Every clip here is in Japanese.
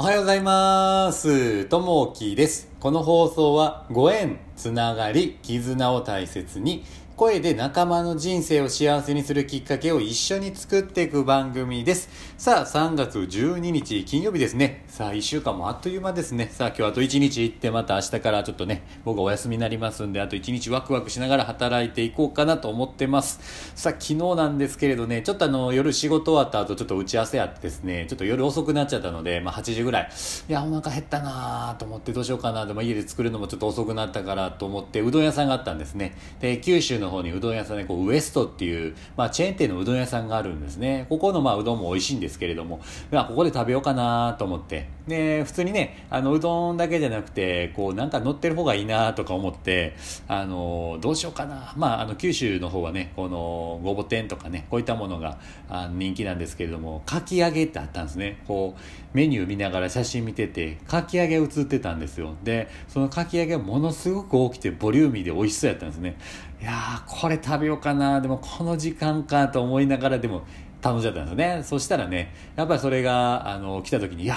おはようございます。ともきです。この放送はご縁、つながり、絆を大切に、声で仲間の人生を幸せにするきっかけを一緒に作っていく番組です。さあ、3月12日金曜日ですね。さあ、1週間もあっという間ですね。さあ、今日あと1日行ってまた明日からちょっとね、僕お休みになりますんで、あと1日ワクワクしながら働いていこうかなと思ってます。さあ、昨日なんですけれどね、ちょっとあの、夜仕事終わった後ちょっと打ち合わせあってですね、ちょっと夜遅くなっちゃったので、まあ8時ぐらい、いや、お腹減ったなぁと思ってどうしようかなでも家で作るのもちょっと遅くなったからと思って、うどん屋さんがあったんですね。で、九州のの方にうどん屋さんで、こう、ウエストっていう、まあチェーン店のうどん屋さんがあるんですね。ここのまあうどんも美味しいんですけれども、まあここで食べようかなと思って、で、普通にね、あの、うどんだけじゃなくて、こう、なんか乗ってる方がいいなとか思って、あの、どうしようかな。まあ、あの、九州の方はね、この、ごぼ天とかね、こういったものがあ人気なんですけれども、かき揚げってあったんですね。こう、メニュー見ながら写真見てて、かき揚げ映ってたんですよ。で、そのかき揚げがものすごく大きくて、ボリューミーで美味しそうやったんですね。いやー、これ食べようかな。でも、この時間かと思いながら、でも、頼んじゃったんですよね。そしたらね、やっぱりそれが、あの、来た時に、いや、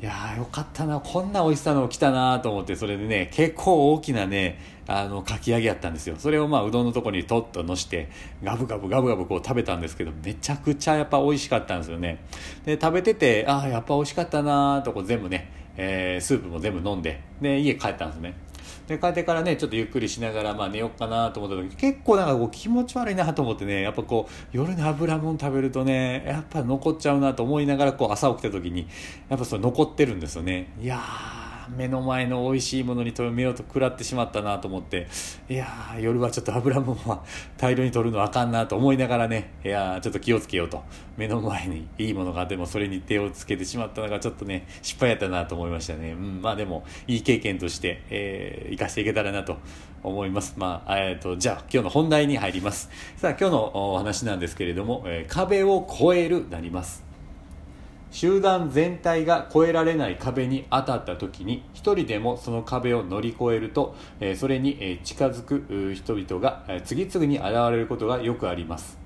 いやよかったなこんな美味しさの来たなと思ってそれでね結構大きなねあのかき揚げやったんですよそれをまあうどんのとこにとっとのしてガブガブガブガブこう食べたんですけどめちゃくちゃやっぱ美味しかったんですよねで食べててああやっぱ美味しかったなとこう全部ね、えースープも全部飲んでで家帰ったんですねで帰ってからねちょっとゆっくりしながらまあ寝ようかなと思った時結構なんかこう気持ち悪いなと思ってねやっぱこう夜に油もん食べるとねやっぱ残っちゃうなと思いながらこう朝起きた時にやっぱそれ残ってるんですよね。いやー目の前の美味しいものに目を食らってしまったなと思って。いやー夜はちょっと油もは大量に取るのあかんなと思いながらね。いやーちょっと気をつけようと。目の前にいいものがあってもそれに手をつけてしまったのがちょっとね失敗やったなと思いましたね、うん、まあでもいい経験として、えー生かしていけたらなと思います。まあえー、とじゃあ今日の本題に入ります。さあ今日のお話なんですけれども、えー壁を越えるなります。集団全体が越えられない壁に当たった時に一人でもその壁を乗り越えると、それに近づく人々が次々に現れることがよくあります。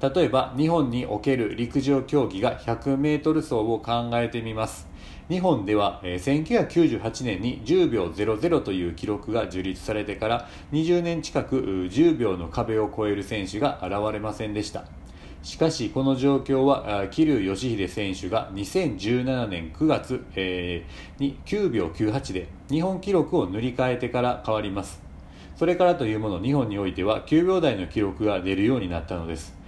例えば日本における陸上競技が 100m 走を考えてみます。日本では1998年に10秒00という記録が樹立されてから20年近く10秒の壁を越える選手が現れませんでした。しかしこの状況は桐生祥秀選手が2017年9月、えーに9秒98で日本記録を塗り替えてから変わります。それからというもの日本においては9秒台の記録が出るようになったのです。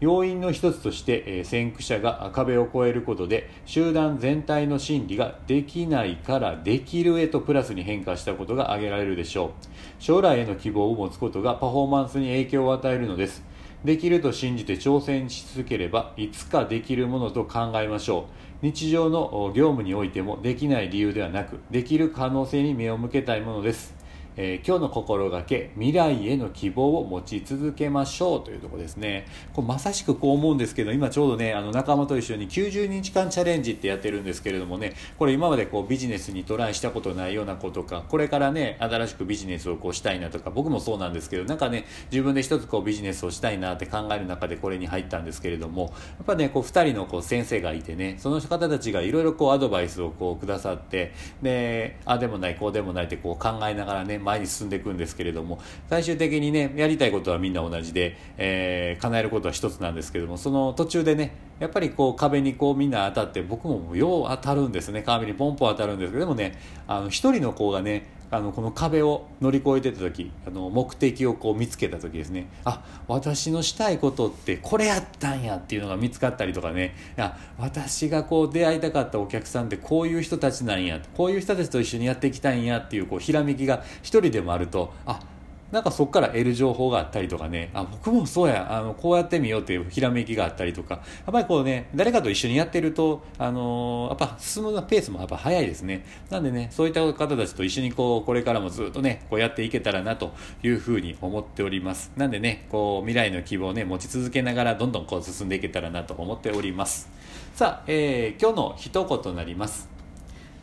要因の一つとして、えー先駆者が壁を越えることで集団全体の心理ができないからできるへとプラスに変化したことが挙げられるでしょう。将来への希望を持つことがパフォーマンスに影響を与えるのです。できると信じて挑戦し続ければいつかできるものと考えましょう。日常の業務においてもできない理由ではなくできる可能性に目を向けたいものです。えー今日の心がけ未来への希望を持ち続けましょうというとこですね。これまさしくこう思うんですけど今ちょうどねあの仲間と一緒に90日間チャレンジってやってるんですけれどもねこれ今までこうビジネスにトライしたことないようなことかこれからね新しくビジネスをこうしたいなとか僕もそうなんですけどなんかね自分で一つこうビジネスをしたいなって考える中でこれに入ったんですけれどもやっぱねこう2人のこう先生がいてねその方たちがいろいろこうアドバイスをこうくださってであでもないこうでもないってこう考えながらね前に進んでいくんですけれども最終的にねやりたいことはみんな同じで、えー叶えることは一つなんですけどもその途中でねやっぱりこう壁にこうみんな当たって僕もよう当たるんですね。壁にポンポン当たるんですけどでもねあの一人の子がねあのこの壁を乗り越えてた時あの目的をこう見つけた時ですね。あ私のしたいことってこれやったんやっていうのが見つかったりとかね。いや私がこう出会いたかったお客さんってこういう人たちなんやこういう人たちと一緒にやっていきたいんやっていうこうひらめきが一人でもあるとあなんかそこから得る情報があったりとかね、あ、僕もそうや、あの、こうやってみようっていうひらめきがあったりとか、やっぱりこうね、誰かと一緒にやってると、あのーやっぱ進むペースもやっぱ早いですね。なんでね、そういった方たちと一緒にこう、これからもずっとね、こうやっていけたらなというふうに思っております。なんでね、こう、未来の希望をね、持ち続けながら、どんどんこう進んでいけたらなと思っております。さあ、えー今日の一言となります。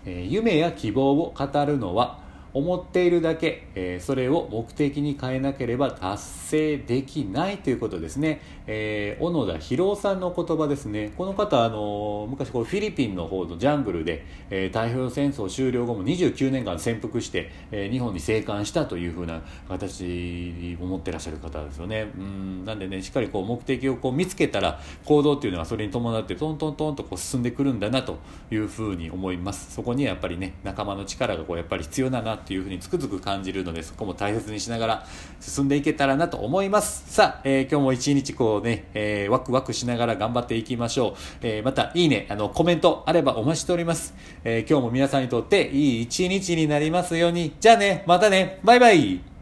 えー夢や希望を語るのは思っているだけ、え、それを目的に変えなければ達成できないということですね、えー、小野田博夫さんの言葉ですね。この方あの昔こうフィリピンの方のジャングルで、え、太平洋戦争終了後も29年間潜伏して、え、日本に生還したというふうな形を持ってらっしゃる方ですよね。うんなんでねしっかりこう目的をこう見つけたら行動っていうのはそれに伴ってトントントンとこう進んでくるんだなというふうに思います。そこにやっぱりね仲間の力がこうやっぱり必要だなっていうふうにつくづく感じるのでそこも大切にしながら進んでいけたらなと思います。さあ、えー、今日も一日こうね、えー、ワクワクしながら頑張っていきましょう、えー、またいいねあのコメントあればお待ちしております、え今日も皆さんにとっていい一日になりますように。じゃあねまたね。バイバイ。